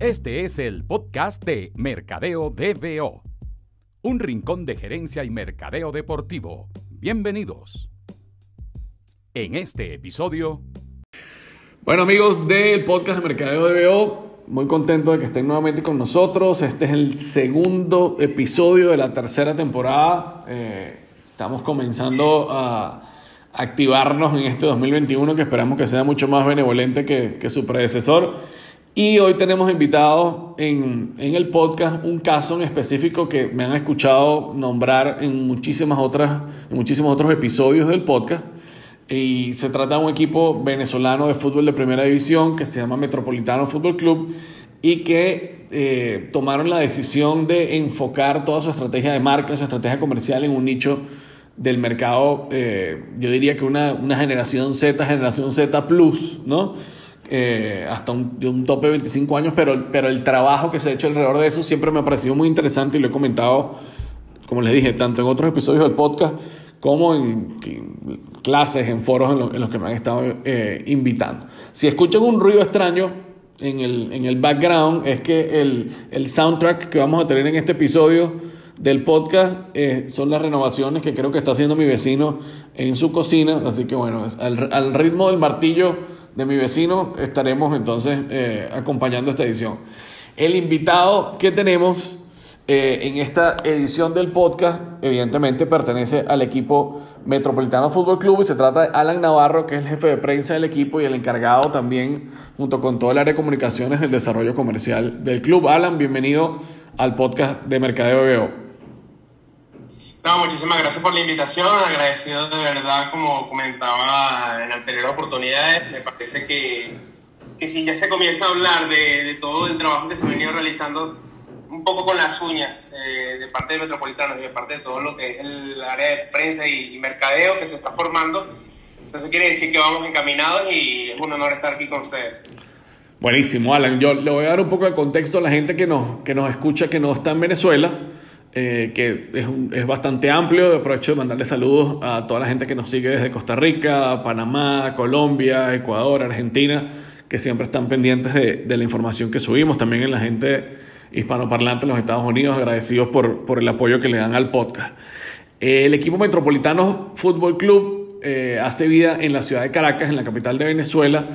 Este es el podcast de Mercadeo DBO, un rincón de gerencia y mercadeo deportivo. Bienvenidos. En este episodio... Bueno amigos del podcast de Mercadeo DBO, muy contento de que estén nuevamente con nosotros. Este es el segundo episodio de la tercera temporada. Eh, estamos comenzando a activarnos en este 2021 que esperamos que sea mucho más benevolente que, que su predecesor. Y hoy tenemos invitado en, en, el podcast un caso en específico que me han escuchado nombrar en, muchísimas otras, muchísimos otros episodios del podcast. Y se trata de un equipo venezolano de fútbol de primera división que se llama Metropolitano Fútbol Club y que eh, tomaron la decisión de enfocar toda su estrategia de marca, su estrategia comercial en un nicho del mercado, eh, yo diría que una, una generación Z, generación Z Plus, ¿no? Eh, hasta un, un, tope de 25 años, pero, pero el trabajo que se ha hecho alrededor de eso siempre me ha parecido muy interesante y lo he comentado, como les dije, tanto en otros episodios del podcast como en, clases, en foros en, los que me han estado eh, invitando. Si escuchan un ruido extraño en el, en el background, es que el, el, soundtrack que vamos a tener en este episodio del podcast eh, son las renovaciones que creo que está haciendo mi vecino en su cocina, así que bueno, al, al ritmo del martillo de mi vecino estaremos entonces eh, acompañando esta edición. El invitado que tenemos eh, en esta edición del podcast, evidentemente pertenece al equipo Metropolitano Fútbol Club y se trata de Alan Navarro, que es el jefe de prensa del equipo y el encargado también, junto con todo el área de comunicaciones, del desarrollo comercial del club. Alan, bienvenido al podcast de Mercadeo Veo. No, muchísimas gracias por la invitación, agradecido de verdad, como comentaba en anteriores oportunidades, me parece que, que si ya se comienza a hablar de, de, todo el trabajo que se ha venido realizando un poco con las uñas eh, de parte de Metropolitanos y de parte de todo lo que es el área de prensa y, y mercadeo que se está formando, entonces quiere decir que vamos encaminados y es un honor estar aquí con ustedes. Buenísimo, Alan. Yo le voy a dar un poco de contexto a la gente que nos, que nos escucha, que no está en Venezuela eh, que es, un, es, bastante amplio. Aprovecho de mandarle saludos a toda la gente que nos sigue desde Costa Rica, Panamá, Colombia, Ecuador, Argentina, que siempre están pendientes de, de la información que subimos. También en la gente hispanoparlante en los Estados Unidos, agradecidos por, por el apoyo que le dan al podcast. El equipo Metropolitano Fútbol Club eh, hace vida en la ciudad de Caracas, en la capital de Venezuela.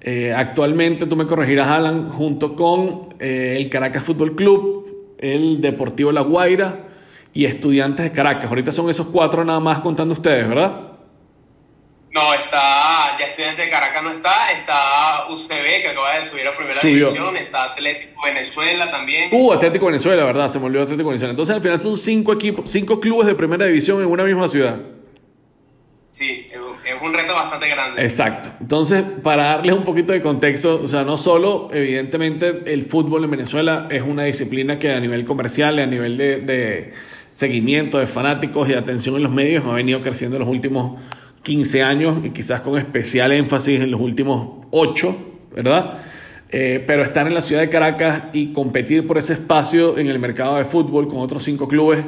Eh, actualmente, tú me corregirás, Alan, junto con el Caracas Fútbol Club, el Deportivo La Guaira y Estudiantes de Caracas. Ahorita son esos cuatro nada más contando ustedes, ¿verdad? No, está, ya Estudiantes de Caracas no está, está UCB que acaba de subir a primera división, está Atlético Venezuela también. Uh, Atlético Venezuela, ¿verdad? Se me olvidó Atlético Venezuela. Entonces al final son cinco equipos, cinco clubes de primera división en una misma ciudad. Sí, es un reto bastante grande. Exacto. Entonces, para darles un poquito de contexto, o sea, no solo, evidentemente, el fútbol en Venezuela es una disciplina que a nivel comercial a nivel de, seguimiento de fanáticos y atención en los medios ha venido creciendo en los últimos 15 años y quizás con especial énfasis en los últimos 8, ¿verdad? Eh, pero estar en la ciudad de Caracas y competir por ese espacio en el mercado de fútbol con otros cinco clubes,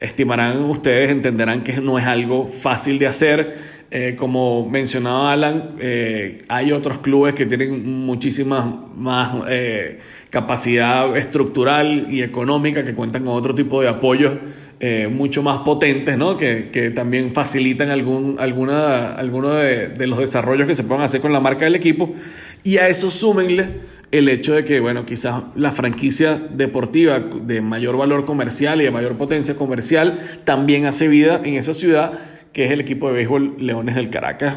estimarán ustedes, entenderán que no es algo fácil de hacer eh, como mencionaba Alan, eh, hay otros clubes que tienen muchísima más eh, capacidad estructural y económica, que cuentan con otro tipo de apoyos mucho más potentes, ¿no? que, que, también facilitan algún, alguna, alguno de, de, los desarrollos que se puedan hacer con la marca del equipo. Y a eso súmenle el hecho de que, bueno, quizás la franquicia deportiva de mayor valor comercial y de mayor potencia comercial también hace vida en esa ciudad que es el equipo de béisbol Leones del Caracas.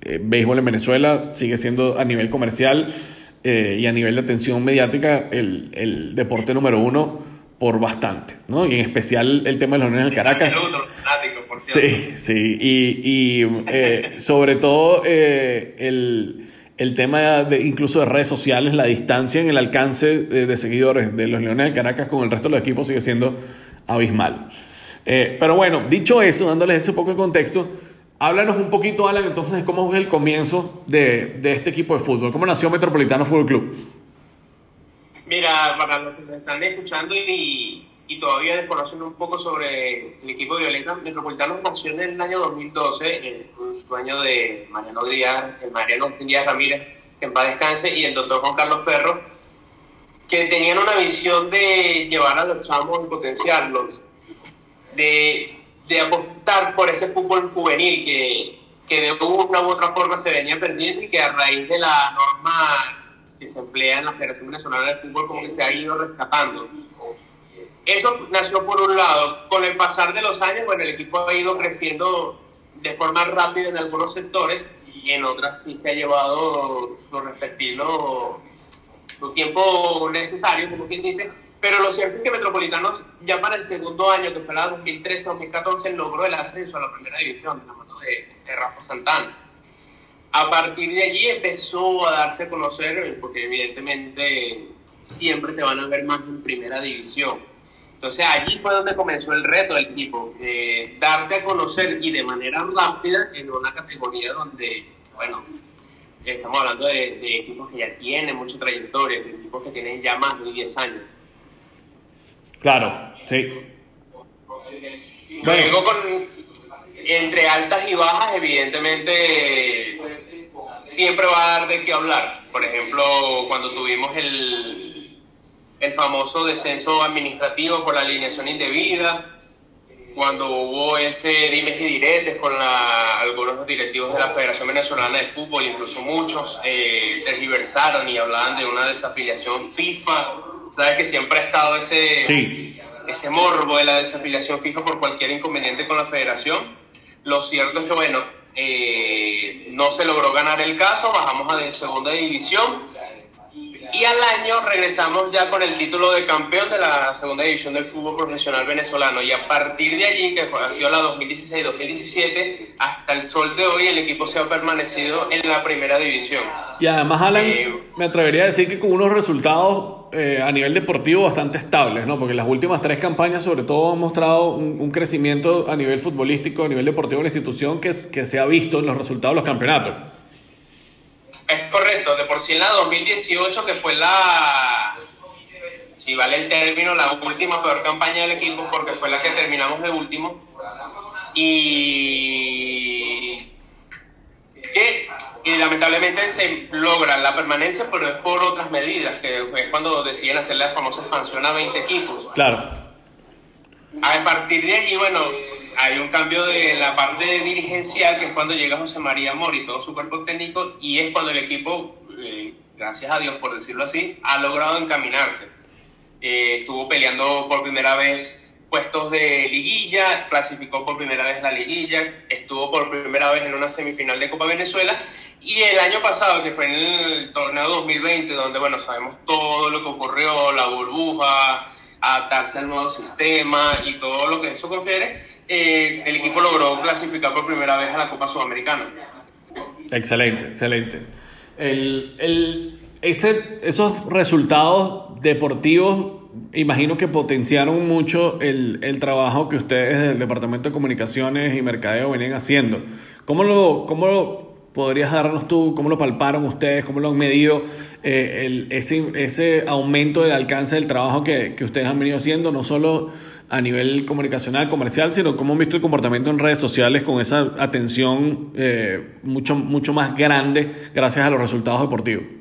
Eh, béisbol en Venezuela sigue siendo a nivel comercial eh, y a nivel de atención mediática el, el, deporte número uno por bastante, ¿no? Y en especial el tema de los Leones del Caracas. Por sí, sí, y, y eh, sobre todo eh, el, el tema de incluso de redes sociales, la distancia en el alcance de, de seguidores de los Leones del Caracas con el resto de los equipos sigue siendo abismal. Eh, pero bueno, dicho eso, dándoles ese poco de contexto, háblanos un poquito, Alan, entonces de cómo fue el comienzo de, de, este equipo de fútbol. ¿Cómo nació Metropolitano Fútbol Club? Mira, para los que nos están escuchando y, y todavía desconocen un poco sobre el equipo de Violeta, Metropolitano nació en el año 2012, en un sueño de Mariano Díaz, el Mariano Díaz Ramírez, que en paz descanse, y el doctor Juan Carlos Ferro que tenían una visión de llevar a los chamos y potenciarlos, de, de apostar por ese fútbol juvenil que, que de una u otra forma se venía perdiendo y que a raíz de la norma que se emplea en la Federación Nacional del Fútbol como que se ha ido rescatando. Eso nació por un lado. Con el pasar de los años, bueno, el equipo ha ido creciendo de forma rápida en algunos sectores y en otras sí se ha llevado su respectivo su tiempo necesario, como quien dice. Pero lo cierto es que Metropolitanos ya para el segundo año, que fue la 2013-2014, logró el ascenso a la primera división de la mano de, de Rafa Santana. A partir de allí empezó a darse a conocer, porque evidentemente siempre te van a ver más en primera división. Entonces allí fue donde comenzó el reto del equipo, de darte a conocer y de manera rápida en una categoría donde, bueno, estamos hablando de, de equipos que ya tienen mucha trayectoria, de equipos que tienen ya más de 10 años. Claro, sí. Luego con, entre altas y bajas, evidentemente siempre va a dar de qué hablar. Por ejemplo, cuando tuvimos el, el famoso descenso administrativo por la alineación indebida, cuando hubo ese dimes y diretes con la, algunos directivos de la Federación Venezolana de Fútbol, incluso muchos, eh, tergiversaron y hablaban de una desafiliación FIFA. Sabes que siempre ha estado ese, Sí. ese morbo de la desafiliación FIFA por cualquier inconveniente con la federación. Lo cierto es que, bueno, eh, no se logró ganar el caso, bajamos a de segunda división y al año regresamos ya con el título de campeón de la segunda división del fútbol profesional venezolano y a partir de allí, que fue, ha sido la 2016-2017, hasta el sol de hoy el equipo se ha permanecido en la primera división. Y además, Alan, Eh, me atrevería a decir que con unos resultados eh, a nivel deportivo bastante estables, ¿no? Porque las últimas tres campañas, sobre todo, han mostrado un, crecimiento a nivel futbolístico, a nivel deportivo de la institución que, que se ha visto en los resultados de los campeonatos. Es correcto, de por sí en la 2018, que fue la, si vale el término, la última peor campaña del equipo, porque fue la que terminamos de último. Y y lamentablemente se logra la permanencia, pero es por otras medidas, que fue cuando deciden hacer la famosa expansión a 20 equipos. Claro. A partir de allí, bueno, hay un cambio de la parte dirigencial, que es cuando llega José María Mori, todo su cuerpo técnico, y es cuando el equipo, eh, gracias a Dios por decirlo así, ha logrado encaminarse. Eh, estuvo peleando por primera vez puestos de liguilla, clasificó por primera vez la liguilla, estuvo por primera vez en una semifinal de Copa Venezuela y el año pasado, que fue en el torneo 2020, donde, bueno, sabemos todo lo que ocurrió, la burbuja, adaptarse al nuevo sistema y todo lo que eso confiere, eh, el equipo logró clasificar por primera vez a la Copa Sudamericana. Excelente, excelente. El, el, ese, esos resultados deportivos, imagino que potenciaron mucho el, el trabajo que ustedes del Departamento de Comunicaciones y Mercadeo venían haciendo. ¿Cómo lo, cómo lo podrías darnos tú, cómo lo palparon ustedes, cómo lo han medido eh, el, ese, ese aumento del alcance del trabajo que, que ustedes han venido haciendo, no solo a nivel comunicacional, comercial, sino cómo han visto el comportamiento en redes sociales con esa atención eh, mucho, mucho más grande gracias a los resultados deportivos.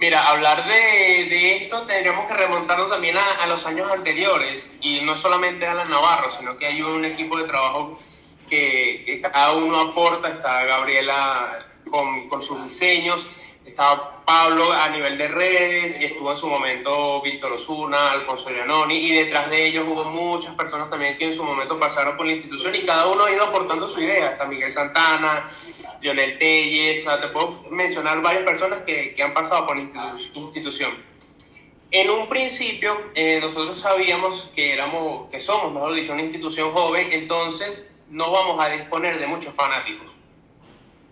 Mira, hablar de, de esto tendríamos que remontarnos también a, a, los años anteriores y no solamente a la Navarro, sino que hay un equipo de trabajo que, que cada uno aporta, está Gabriela con, con sus diseños, está Pablo a nivel de redes, estuvo en su momento Víctor Osuna, Alfonso Leononi, y detrás de ellos hubo muchas personas también que en su momento pasaron por la institución y cada uno ha ido aportando su idea. Está Miguel Santana, Lionel Telles, o sea, te puedo mencionar varias personas que, que han pasado por la institu institución. En un principio, eh, nosotros sabíamos que, éramos, que somos, mejor dicho, una institución joven, entonces no vamos a disponer de muchos fanáticos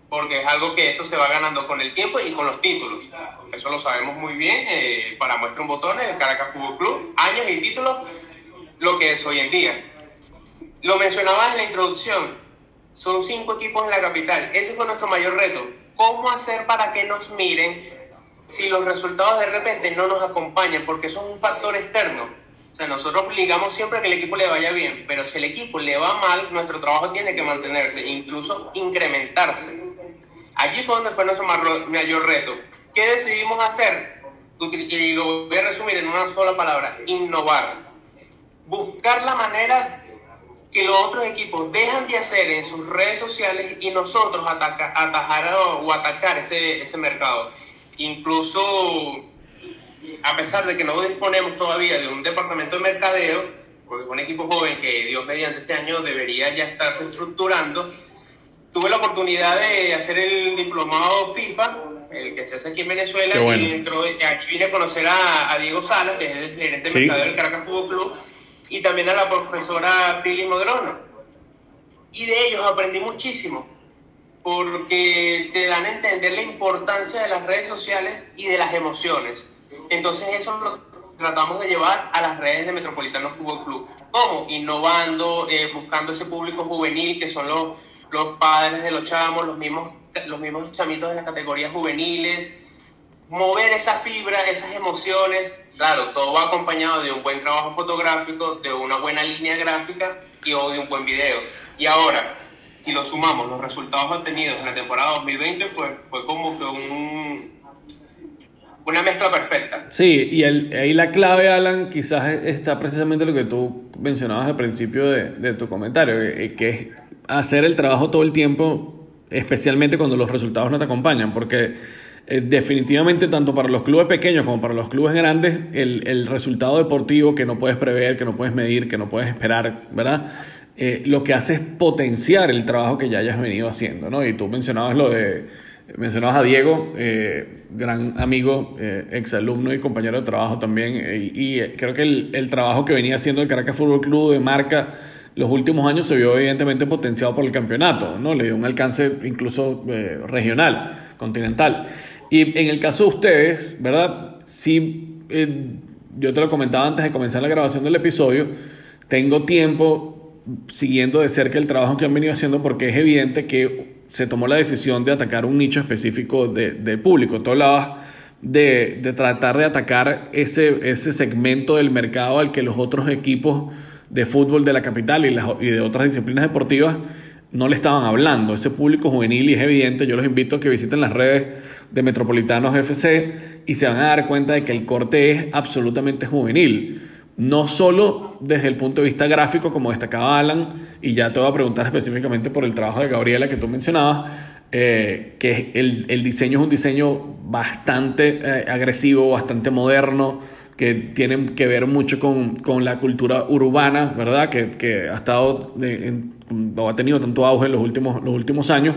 porque es algo que eso se va ganando con el tiempo y con los títulos. Eso lo sabemos muy bien. Eh, para muestra un botón, el Caracas Fútbol Club, años y títulos, lo que es hoy en día. Lo mencionabas en la introducción, son cinco equipos en la capital. Ese fue nuestro mayor reto. ¿Cómo hacer para que nos miren si los resultados de repente no nos acompañan? Porque eso es un factor externo. O sea, nosotros obligamos siempre a que el equipo le vaya bien, pero si el equipo le va mal, nuestro trabajo tiene que mantenerse, incluso incrementarse. Allí fue donde fue nuestro mayor reto. ¿Qué decidimos hacer? y lo voy a resumir en una sola palabra, innovar. Buscar la manera que los otros equipos dejan de hacer en sus redes sociales y nosotros atajar o atacar ese, ese mercado. Incluso, a pesar de que no disponemos todavía de un departamento de mercadeo, porque es un equipo joven que Dios mediante este año debería ya estarse estructurando, tuve la oportunidad de hacer el diplomado FIFA, el que se hace aquí en Venezuela, y dentro, aquí vine a conocer a, Diego Sala, que es el gerente de mercadeo del Caracas Fútbol Club, y también a la profesora Pili Modrono. Y de ellos aprendí muchísimo, porque te dan a entender la importancia de las redes sociales y de las emociones. Entonces eso lo tratamos de llevar a las redes de Metropolitano Fútbol Club. ¿Cómo? Innovando, eh, buscando ese público juvenil que son los, los padres de los chamos, los mismos, los mismos chamitos de las categorías juveniles. Mover esa fibra, esas emociones, Claro, todo va acompañado de un buen trabajo fotográfico, de una buena línea gráfica y o de un buen video. Y ahora, si lo sumamos, los resultados obtenidos en la temporada 2020 fue, fue como que un, una mezcla perfecta. Sí, y el, ahí la clave, Alan, quizás está precisamente lo que tú mencionabas al principio de, de tu comentario, que, que es hacer el trabajo todo el tiempo, especialmente cuando los resultados no te acompañan, porque eh, definitivamente tanto para los clubes pequeños como para los clubes grandes, el, el, resultado deportivo que no puedes prever, que no puedes medir, que no puedes esperar, ¿verdad? Eh, lo que hace es potenciar el trabajo que ya hayas venido haciendo, ¿no? Y tú mencionabas lo de, mencionabas a Diego, eh, gran amigo, exalumno y compañero de trabajo también, y, creo que el, el, trabajo que venía haciendo el Caracas Fútbol Club de marca los últimos años se vio evidentemente potenciado por el campeonato, ¿no? Le dio un alcance incluso regional, continental. Y en el caso de ustedes, ¿verdad? Sí, eh, yo te lo comentaba antes de comenzar la grabación del episodio, tengo tiempo siguiendo de cerca el trabajo que han venido haciendo porque es evidente que se tomó la decisión de atacar un nicho específico de, público. Tú hablabas de, de, tratar de atacar ese, ese segmento del mercado al que los otros equipos de fútbol de la capital y, y de otras disciplinas deportivas no le estaban hablando. Ese público juvenil y es evidente, yo los invito a que visiten las redes de Metropolitanos FC y se van a dar cuenta de que el corte es absolutamente juvenil. No solo desde el punto de vista gráfico, como destacaba Alan, y ya te voy a preguntar específicamente por el trabajo de Gabriela que tú mencionabas, eh, que el, el, diseño es un diseño bastante eh, agresivo, bastante moderno, que tienen que ver mucho con, con la cultura urbana, ¿verdad? Que, que ha estado en, ha tenido tanto auge en los últimos, los últimos años,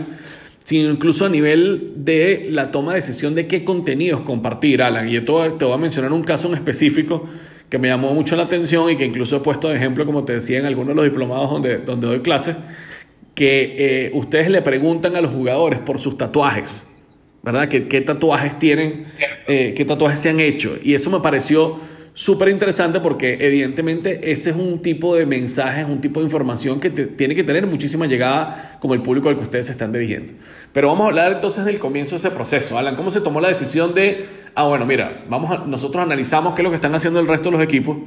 sino incluso a nivel de la toma de decisión de qué contenidos compartir, Alan. Y yo te voy a mencionar un caso en específico que me llamó mucho la atención y que incluso he puesto de ejemplo, como te decía, en algunos de los diplomados donde, donde doy clases, que eh, ustedes le preguntan a los jugadores por sus tatuajes, ¿verdad? ¿Qué, qué tatuajes tienen, eh, qué tatuajes se han hecho? Y eso me pareció súper interesante porque evidentemente ese es un tipo de mensaje, es un tipo de información que tiene que tener muchísima llegada como el público al que ustedes se están dirigiendo. Pero vamos a hablar entonces del comienzo de ese proceso. Alan, ¿cómo se tomó la decisión de, ah, bueno, mira, vamos a, nosotros analizamos qué es lo que están haciendo el resto de los equipos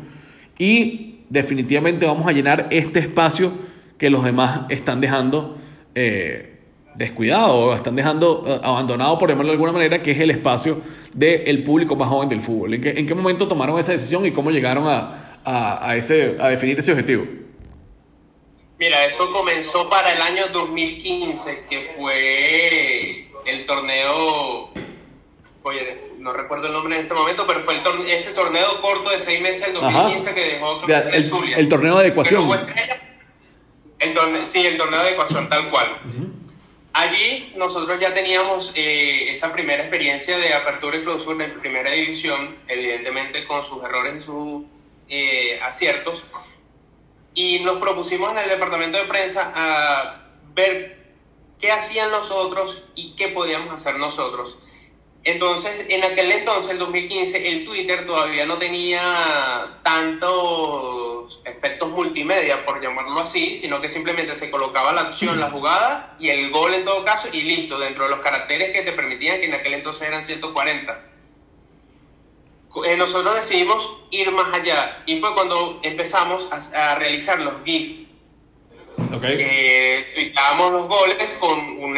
y definitivamente vamos a llenar este espacio que los demás están dejando? Eh, descuidado o están dejando eh, abandonado, por llamarlo de alguna manera, que es el espacio del público más joven del fútbol. ¿En qué, ¿En qué, momento tomaron esa decisión y cómo llegaron a, a, a, ese, a definir ese objetivo? Mira, eso comenzó para el año 2015, que fue el torneo, oye, no recuerdo el nombre en este momento, pero fue el ese torneo corto de seis meses en 2015 que dejó el, el, Zulia. El torneo de ecuación. El torneo, sí, el torneo de ecuación, tal cual. Allí nosotros ya teníamos eh, esa primera experiencia de apertura y clausura en primera división, evidentemente con sus errores y sus eh, aciertos, y nos propusimos en el departamento de prensa a ver qué hacían los otros y qué podíamos hacer nosotros. Entonces, en aquel entonces, el 2015, el Twitter todavía no tenía tantos efectos multimedia, por llamarlo así, sino que simplemente se colocaba la acción, la jugada y el gol en todo caso y listo, dentro de los caracteres que te permitían, que en aquel entonces eran 140. Eh, nosotros decidimos ir más allá y fue cuando empezamos a, realizar los GIF. Okay. Eh, los goles con un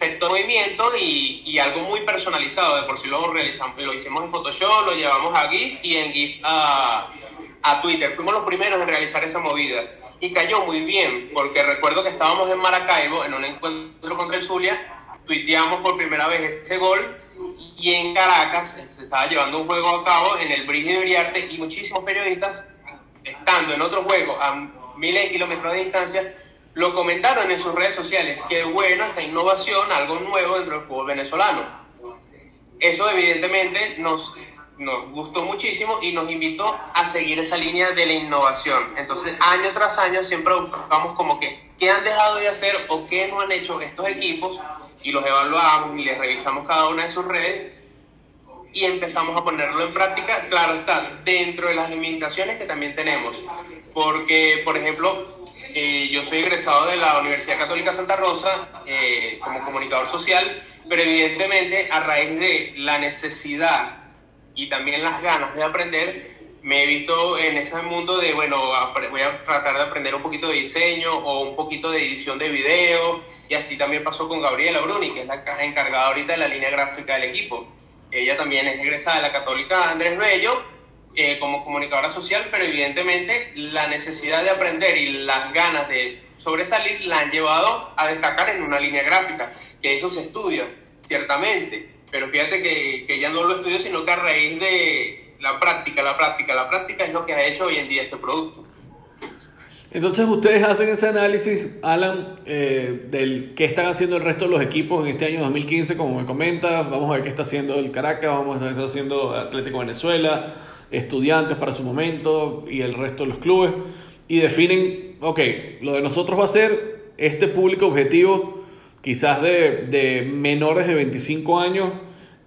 efecto de movimiento y, y, algo muy personalizado. De por sí lo realizamos, lo hicimos en Photoshop, lo llevamos a GIF y en GIF a, a Twitter. Fuimos los primeros en realizar esa movida y cayó muy bien, porque recuerdo que estábamos en Maracaibo en un encuentro contra el Zulia, tuiteamos por primera vez ese gol y en Caracas se estaba llevando un juego a cabo en el Brígido de Uriarte y muchísimos periodistas, estando en otro juego a miles de kilómetros de distancia, lo comentaron en sus redes sociales. Qué bueno esta innovación, algo nuevo dentro del fútbol venezolano. Eso evidentemente nos, nos gustó muchísimo y nos invitó a seguir esa línea de la innovación. Entonces, año tras año siempre buscamos como que qué han dejado de hacer o qué no han hecho estos equipos y los evaluamos y les revisamos cada una de sus redes y empezamos a ponerlo en práctica, claro está, dentro de las limitaciones que también tenemos. Porque, por ejemplo, eh, yo soy egresado de la Universidad Católica Santa Rosa eh, como comunicador social, pero evidentemente a raíz de la necesidad y también las ganas de aprender, me he visto en ese mundo de, bueno, voy a tratar de aprender un poquito de diseño o un poquito de edición de video, y así también pasó con Gabriela Bruni, que es la encargada ahorita de la línea gráfica del equipo. Ella también es egresada de la Católica Andrés Bello eh, como comunicadora social, pero evidentemente la necesidad de aprender y las ganas de sobresalir la han llevado a destacar en una línea gráfica, que eso se estudia, ciertamente, pero fíjate que, que ella no lo estudió, sino que a raíz de la práctica, la práctica, la práctica es lo que ha hecho hoy en día este producto. Entonces ustedes hacen ese análisis, Alan, eh, del qué están haciendo el resto de los equipos en este año 2015, como me comentas. Vamos a ver qué está haciendo el Caracas, vamos a ver qué está haciendo Atlético Venezuela, Estudiantes para su momento y el resto de los clubes. Y definen, ok, lo de nosotros va a ser este público objetivo, quizás de, de menores de 25 años.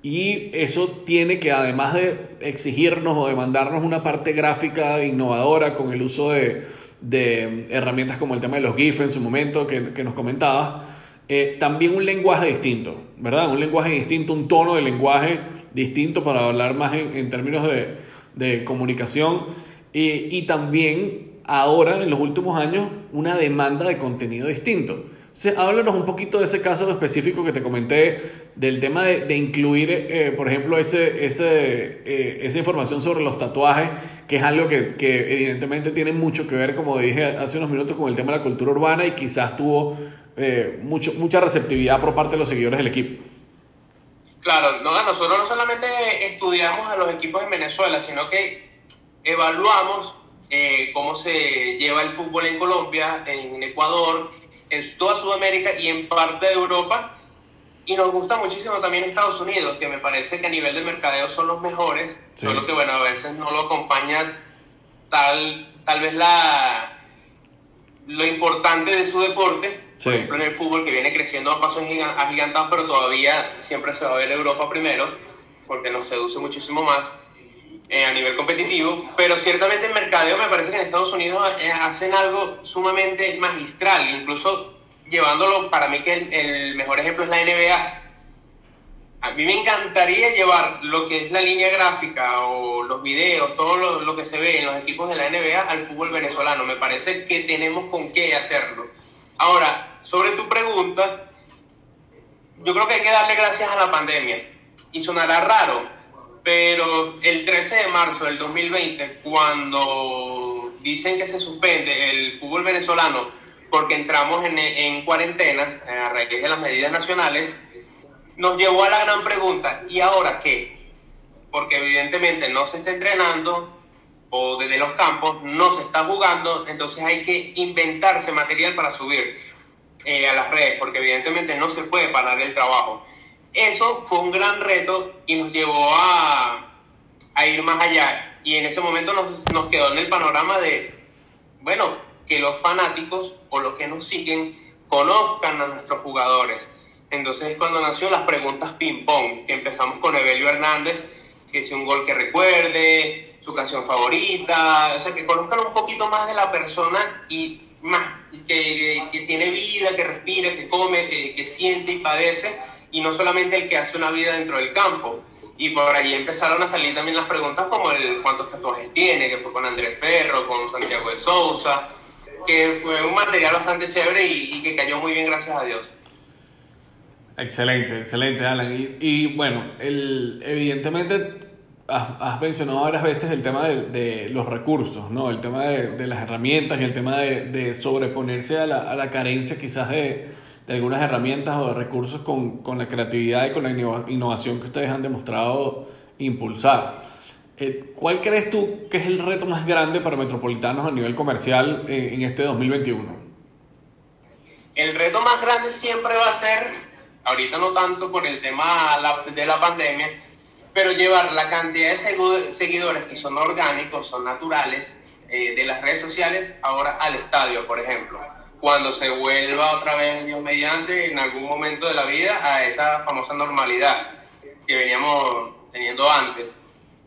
Y eso tiene que, además de exigirnos o demandarnos una parte gráfica innovadora con el uso de de herramientas como el tema de los GIF en su momento que, nos comentabas, eh, también un lenguaje distinto, ¿verdad? Un lenguaje distinto, un tono de lenguaje distinto para hablar más en, términos de, comunicación y, y, también ahora, en los últimos años, una demanda de contenido distinto. Entonces, háblanos un poquito de ese caso específico que te comenté, del tema de, incluir, eh, por ejemplo, ese, ese, eh, esa información sobre los tatuajes que es algo que, que, evidentemente tiene mucho que ver, como dije hace unos minutos, con el tema de la cultura urbana y quizás tuvo eh, mucho, mucha receptividad por parte de los seguidores del equipo. Claro, no, nosotros no solamente estudiamos a los equipos en Venezuela, sino que evaluamos eh, cómo se lleva el fútbol en Colombia, en Ecuador, en toda Sudamérica y en parte de Europa. Y nos gusta muchísimo también Estados Unidos, que me parece que a nivel de mercadeo son los mejores, solo que bueno, a veces no lo acompaña tal, tal vez la, lo importante de su deporte, por ejemplo en el fútbol que viene creciendo a pasos agigantados, pero todavía siempre se va a ver Europa primero, porque nos seduce muchísimo más eh, a nivel competitivo, pero ciertamente en mercadeo me parece que en Estados Unidos eh, hacen algo sumamente magistral, incluso llevándolo, para mí que el, mejor ejemplo es la NBA. A mí me encantaría llevar lo que es la línea gráfica o los videos, todo lo, que se ve en los equipos de la NBA al fútbol venezolano. Me parece que tenemos con qué hacerlo. Ahora, sobre tu pregunta, yo creo que hay que darle gracias a la pandemia. Y sonará raro, pero el 13 de marzo del 2020, cuando dicen que se suspende el fútbol venezolano porque entramos en, en cuarentena eh, a raíz de las medidas nacionales, nos llevó a la gran pregunta, ¿y ahora qué? Porque evidentemente no se está entrenando o desde los campos no se está jugando, entonces hay que inventarse material para subir eh, a las redes, porque evidentemente no se puede parar el trabajo. Eso fue un gran reto y nos llevó a, a ir más allá. Y en ese momento nos, nos quedó en el panorama de, bueno, que los fanáticos o los que nos siguen conozcan a nuestros jugadores. Entonces es cuando nació las preguntas ping-pong, que empezamos con Evelio Hernández, que es un gol que recuerde, su canción favorita, o sea, que conozcan un poquito más de la persona y más, que, que tiene vida, que respira, que come, que, que siente y padece, y no solamente el que hace una vida dentro del campo. Y por ahí empezaron a salir también las preguntas como el cuántos tatuajes tiene, que fue con Andrés Ferro, con Santiago de Sousa, que fue un material bastante chévere y, que cayó muy bien, gracias a Dios. Excelente, excelente, Alan. Y, bueno, el, evidentemente has, mencionado varias veces el tema de, los recursos, ¿no? El tema de, las herramientas y el tema de, sobreponerse a la, a la, carencia quizás de, algunas herramientas o de recursos con, con, la creatividad y con la innovación que ustedes han demostrado impulsar. Eh, ¿Cuál crees tú que es el reto más grande para Metropolitanos a nivel comercial en, en este 2021? El reto más grande siempre va a ser, ahorita no tanto por el tema de la pandemia, pero llevar la cantidad de seguidores que son orgánicos, son naturales, eh, de las redes sociales ahora al estadio, por ejemplo. Cuando se vuelva otra vez, Dios mediante, en algún momento de la vida, a esa famosa normalidad que veníamos teniendo antes.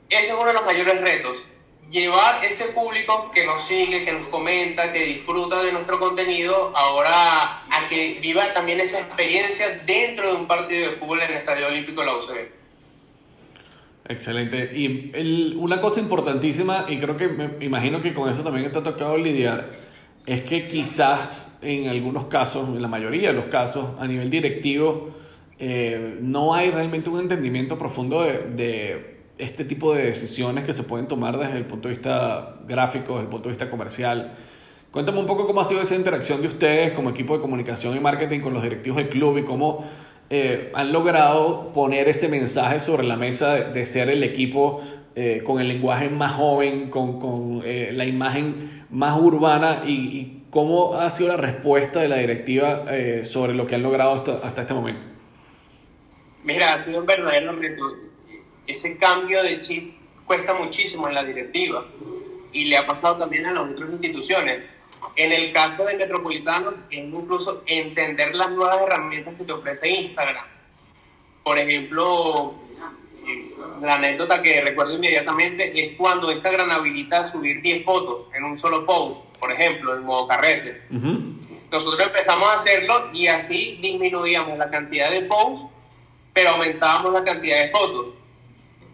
Ese es uno de los mayores retos. Llevar ese público que nos sigue, que nos comenta, que disfruta de nuestro contenido, ahora a que viva también esa experiencia dentro de un partido de fútbol en el Estadio Olímpico de la UCB. Excelente. Y una cosa importantísima, y creo que me imagino que con eso también te ha tocado lidiar, es que quizás en algunos casos, en la mayoría de los casos, a nivel directivo, eh, no hay realmente un entendimiento profundo de, este tipo de decisiones que se pueden tomar desde el punto de vista gráfico, desde el punto de vista comercial. Cuéntame un poco cómo ha sido esa interacción de ustedes como equipo de comunicación y marketing con los directivos del club y cómo eh, han logrado poner ese mensaje sobre la mesa de, ser el equipo eh, con el lenguaje más joven, con, con eh, la imagen más urbana y, cómo ha sido la respuesta de la directiva sobre lo que han logrado hasta, hasta, este momento. Mira, ha sido un verdadero reto. Ese cambio de chip cuesta muchísimo en la directiva y le ha pasado también a las otras instituciones en el caso de Metropolitanos es incluso entender las nuevas herramientas que te ofrece Instagram. Por ejemplo, la anécdota que recuerdo inmediatamente es cuando Instagram habilita subir 10 fotos en un solo post, por ejemplo, en modo carrete. Nosotros empezamos a hacerlo y así disminuíamos la cantidad de posts, pero aumentábamos la cantidad de fotos.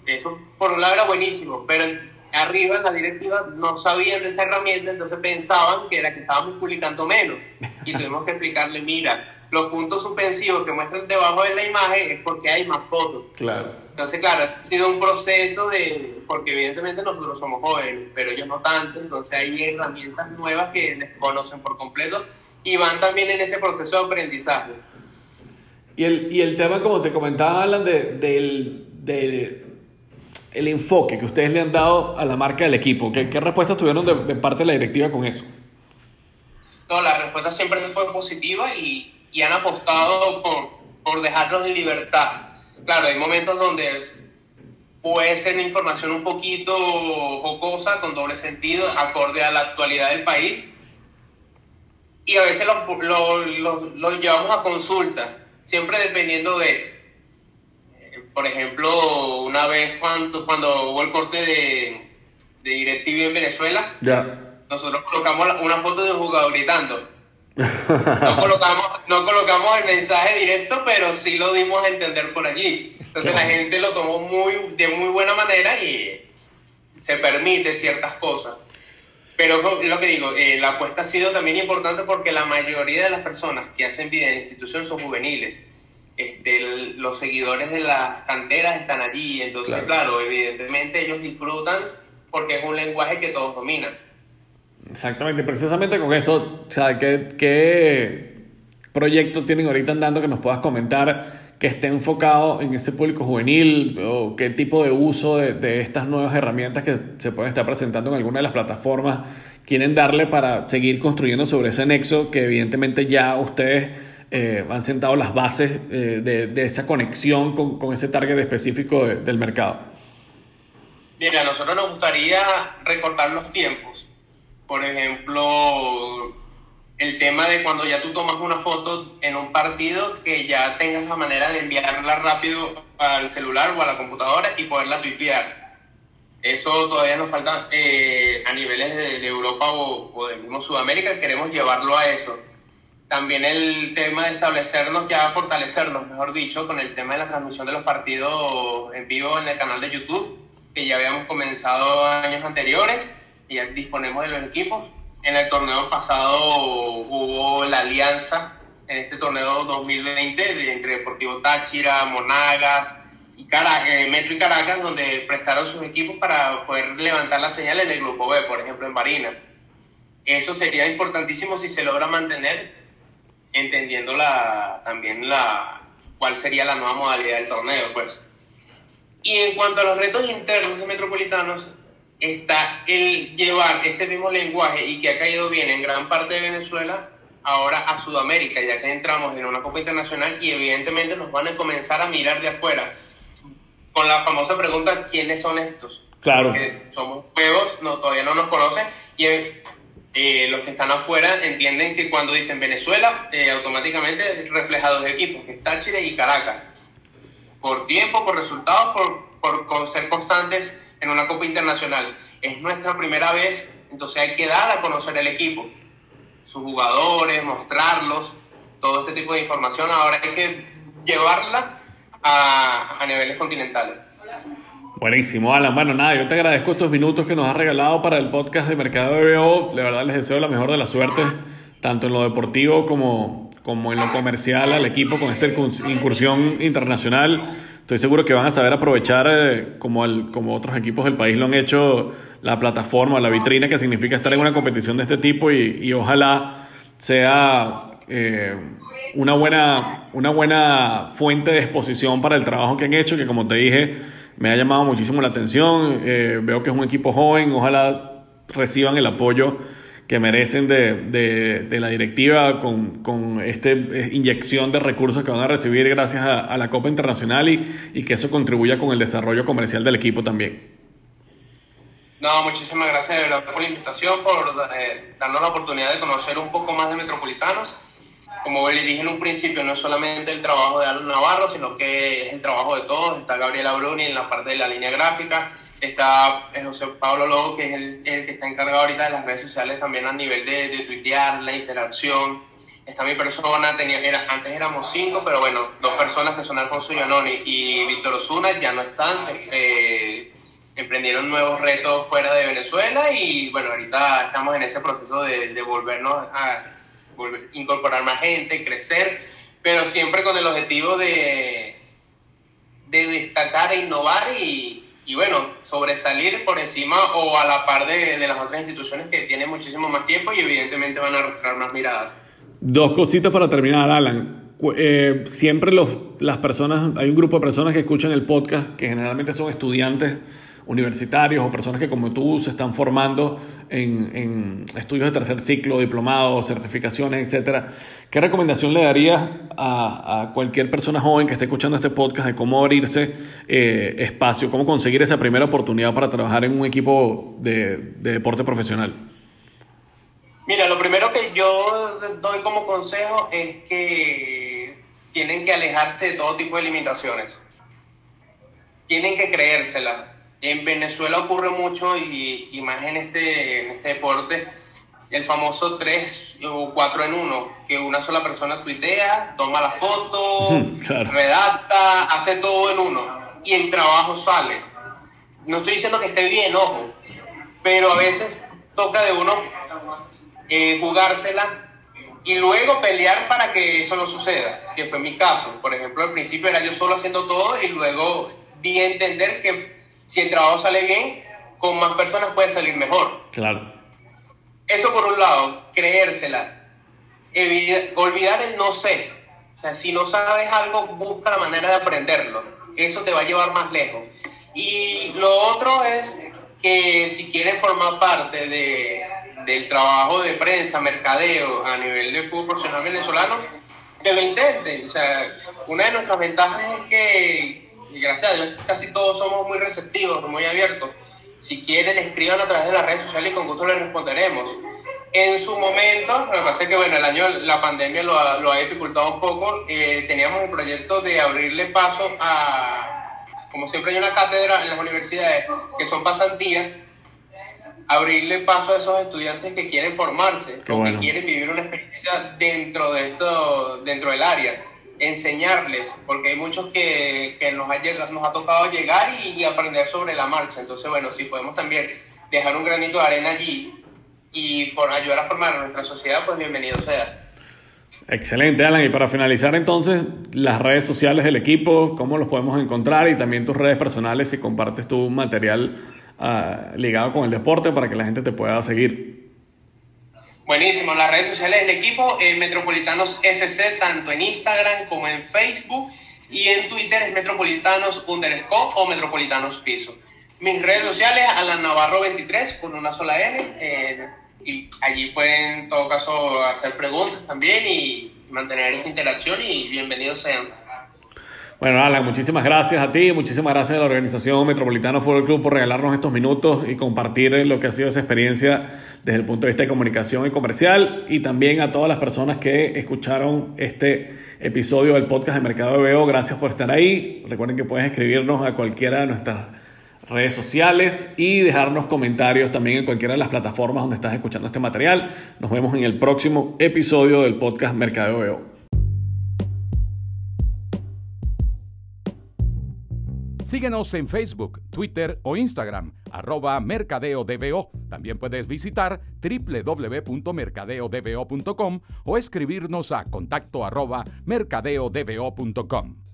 Eso por un lado era buenísimo, pero arriba en la directiva no sabían de esa herramienta, entonces pensaban que era que estábamos publicando menos. Y tuvimos que explicarle, mira, los puntos suspensivos que muestran debajo de la imagen es porque hay más fotos. Claro. Entonces, claro, ha sido un proceso de, porque evidentemente nosotros somos jóvenes, pero ellos no tanto, entonces hay herramientas nuevas que desconocen por completo y van también en ese proceso de aprendizaje. Y el, y el tema, como te comentaba, Alan, de, del, de el enfoque que ustedes le han dado a la marca del equipo? ¿Qué, qué respuestas tuvieron de, parte de la directiva con eso? No, la respuesta siempre fue positiva y, y han apostado por, por dejarlos en libertad. Claro, hay momentos donde puede ser información un poquito jocosa, con doble sentido, acorde a la actualidad del país. Y a veces los llevamos a consulta, siempre dependiendo de por ejemplo, una vez cuando, cuando hubo el corte de, de DirecTV en Venezuela, nosotros colocamos una foto de un jugador gritando. No colocamos, no colocamos el mensaje directo, pero sí lo dimos a entender por allí. Entonces la gente lo tomó muy, de muy buena manera y se permite ciertas cosas. Pero lo que digo, eh, la apuesta ha sido también importante porque la mayoría de las personas que hacen vida en institución son juveniles este, los seguidores de las canteras están allí, entonces claro. evidentemente ellos disfrutan porque es un lenguaje que todos dominan. Exactamente, precisamente con eso, o sea, ¿qué, qué proyecto tienen ahorita andando que nos puedas comentar que esté enfocado en ese público juvenil o qué tipo de uso de, de, estas nuevas herramientas que se pueden estar presentando en alguna de las plataformas quieren darle para seguir construyendo sobre ese nexo que evidentemente ya ustedes eh, han sentado las bases eh, de, esa conexión con, ese target específico del mercado? Mira, a nosotros nos gustaría recortar los tiempos. Por ejemplo, el tema de cuando ya tú tomas una foto en un partido, que ya tengas la manera de enviarla rápido al celular o a la computadora y poderla tuitear. Eso todavía nos falta eh, a niveles de, Europa o, o del mismo Sudamérica, queremos llevarlo a eso también el tema de establecernos, ya fortalecernos, mejor dicho, con el tema de la transmisión de los partidos en vivo en el canal de YouTube, que ya habíamos comenzado años anteriores y ya disponemos de los equipos. En el torneo pasado hubo la alianza en este torneo 2020 de, entre Deportivo Táchira, Monagas y eh, Metro y Caracas, donde prestaron sus equipos para poder levantar la señal en el grupo B, por ejemplo en Barinas. Eso sería importantísimo si se logra mantener, entendiendo la, también la, cuál sería la nueva modalidad del torneo. Pues. Y en cuanto a los retos internos de metropolitanos, está el llevar este mismo lenguaje y que ha caído bien en gran parte de Venezuela ahora a Sudamérica, ya que entramos en una Copa Internacional y evidentemente nos van a comenzar a mirar de afuera con la famosa pregunta, ¿quiénes son estos? Claro. Porque somos nuevos, no, todavía no nos conocen y eh, los que están afuera entienden que cuando dicen Venezuela, eh, automáticamente refleja dos equipos, que es Táchira y Caracas. Por tiempo, por resultados, por, por ser constantes en una Copa Internacional. Es nuestra primera vez, entonces hay que dar a conocer el equipo, sus jugadores, mostrarlos, todo este tipo de información. Ahora hay que llevarla a, a niveles continentales. Buenísimo, Alan. Bueno, nada, yo te agradezco estos minutos que nos has regalado para el podcast de Mercado de BO. De verdad les deseo la mejor de la suerte, tanto en lo deportivo como, como en lo comercial al equipo con esta incursión internacional. Estoy seguro que van a saber aprovechar, eh, como, el, como otros equipos del país lo han hecho, la plataforma, la vitrina que significa estar en una competición de este tipo y, y ojalá sea eh, una, buena, una buena fuente de exposición para el trabajo que han hecho, que como te dije, me ha llamado muchísimo la atención. Eh, veo que es un equipo joven, ojalá reciban el apoyo que merecen de, de, la directiva con, con esta eh, inyección de recursos que van a recibir gracias a, la Copa Internacional y, y, que eso contribuya con el desarrollo comercial del equipo también. No, muchísimas gracias de verdad por la invitación, por eh, darnos la oportunidad de conocer un poco más de Metropolitanos como le dije en un principio, no es solamente el trabajo de Alan Navarro, sino que es el trabajo de todos. Está Gabriela Bruni en la parte de la línea gráfica, está eh, José Pablo Lobo, que es el, que está encargado ahorita de las redes sociales también a nivel de, de tuitear, la interacción. Está mi persona, antes éramos cinco, pero bueno, dos personas que son Alfonso Giannoni y Víctor Osuna ya no están, eh, emprendieron nuevos retos fuera de Venezuela y bueno, ahorita estamos en ese proceso de, de volvernos a incorporar más gente, crecer, pero siempre con el objetivo de, de destacar e innovar y, y bueno, sobresalir por encima o a la par de, de, las otras instituciones que tienen muchísimo más tiempo y evidentemente van a arrastrar más miradas. Dos cositas para terminar, Alan. Eh, siempre los, las personas, hay un grupo de personas que escuchan el podcast que generalmente son estudiantes universitarios o personas que como tú se están formando en, estudios de tercer ciclo, diplomados, certificaciones, etcétera, ¿qué recomendación le darías a, cualquier persona joven que esté escuchando este podcast de cómo abrirse eh, espacio, cómo conseguir esa primera oportunidad para trabajar en un equipo de, de deporte profesional? Mira, lo primero que yo doy como consejo es que tienen que alejarse de todo tipo de limitaciones. Tienen que creérsela en Venezuela ocurre mucho y, y más en este, este deporte, el famoso 3 o 4 en 1, que una sola persona tuitea, toma la foto, redacta, hace todo en uno y el trabajo sale. No estoy diciendo que esté bien, ojo, pero a veces toca de uno eh, jugársela y luego pelear para que eso no suceda, que fue mi caso. Por ejemplo, al principio era yo solo haciendo todo y luego di a entender que si el trabajo sale bien, con más personas puede salir mejor. Claro. Eso por un lado, creérsela. olvidar el no sé. O sea, si no sabes algo, busca la manera de aprenderlo. Eso te va a llevar más lejos. Y lo otro es que si quieren formar parte de, del trabajo de prensa, mercadeo a nivel de fútbol profesional venezolano, que lo intenten. O sea, una de nuestras ventajas es que y gracias a Dios casi todos somos muy receptivos, muy abiertos. Si quieren, escriban a través de las redes sociales y con gusto les responderemos. En su momento, lo que pasa es que bueno, el año, la pandemia lo ha, lo ha dificultado un poco, eh, teníamos el proyecto de abrirle paso a, como siempre hay una cátedra en las universidades que son pasantías, abrirle paso a esos estudiantes que quieren formarse, o que quieren vivir una experiencia dentro, de esto, dentro del área enseñarles, porque hay muchos que, que nos, ha llegado, nos ha tocado llegar y, aprender sobre la marcha. Entonces, bueno, si podemos también dejar un granito de arena allí y ayudar a formar nuestra sociedad, pues bienvenido sea. Excelente, Alan. Y para finalizar entonces, las redes sociales del equipo, cómo los podemos encontrar y también tus redes personales si compartes tu material uh, ligado con el deporte para que la gente te pueda seguir. Buenísimo, las redes sociales del equipo, eh, Metropolitanos FC, tanto en Instagram como en Facebook y en Twitter es Metropolitanos underscore o Metropolitanos Piso. Mis redes sociales, Alan Navarro 23 con una sola N. Eh, y allí pueden en todo caso hacer preguntas también y mantener esta interacción y bienvenidos sean. Bueno, Alan, muchísimas gracias a ti, muchísimas gracias a la organización Metropolitano Fútbol Club por regalarnos estos minutos y compartir lo que ha sido esa experiencia desde el punto de vista de comunicación y comercial y también a todas las personas que escucharon este episodio del podcast de Mercado de Veo. Gracias por estar ahí. Recuerden que puedes escribirnos a cualquiera de nuestras redes sociales y dejarnos comentarios también en cualquiera de las plataformas donde estás escuchando este material. Nos vemos en el próximo episodio del podcast Mercadeo Veo. Síguenos en Facebook, Twitter o Instagram, arroba mercadeodbo. También puedes visitar www.mercadeodbo.com o escribirnos a contacto arroba mercadeodbo.com.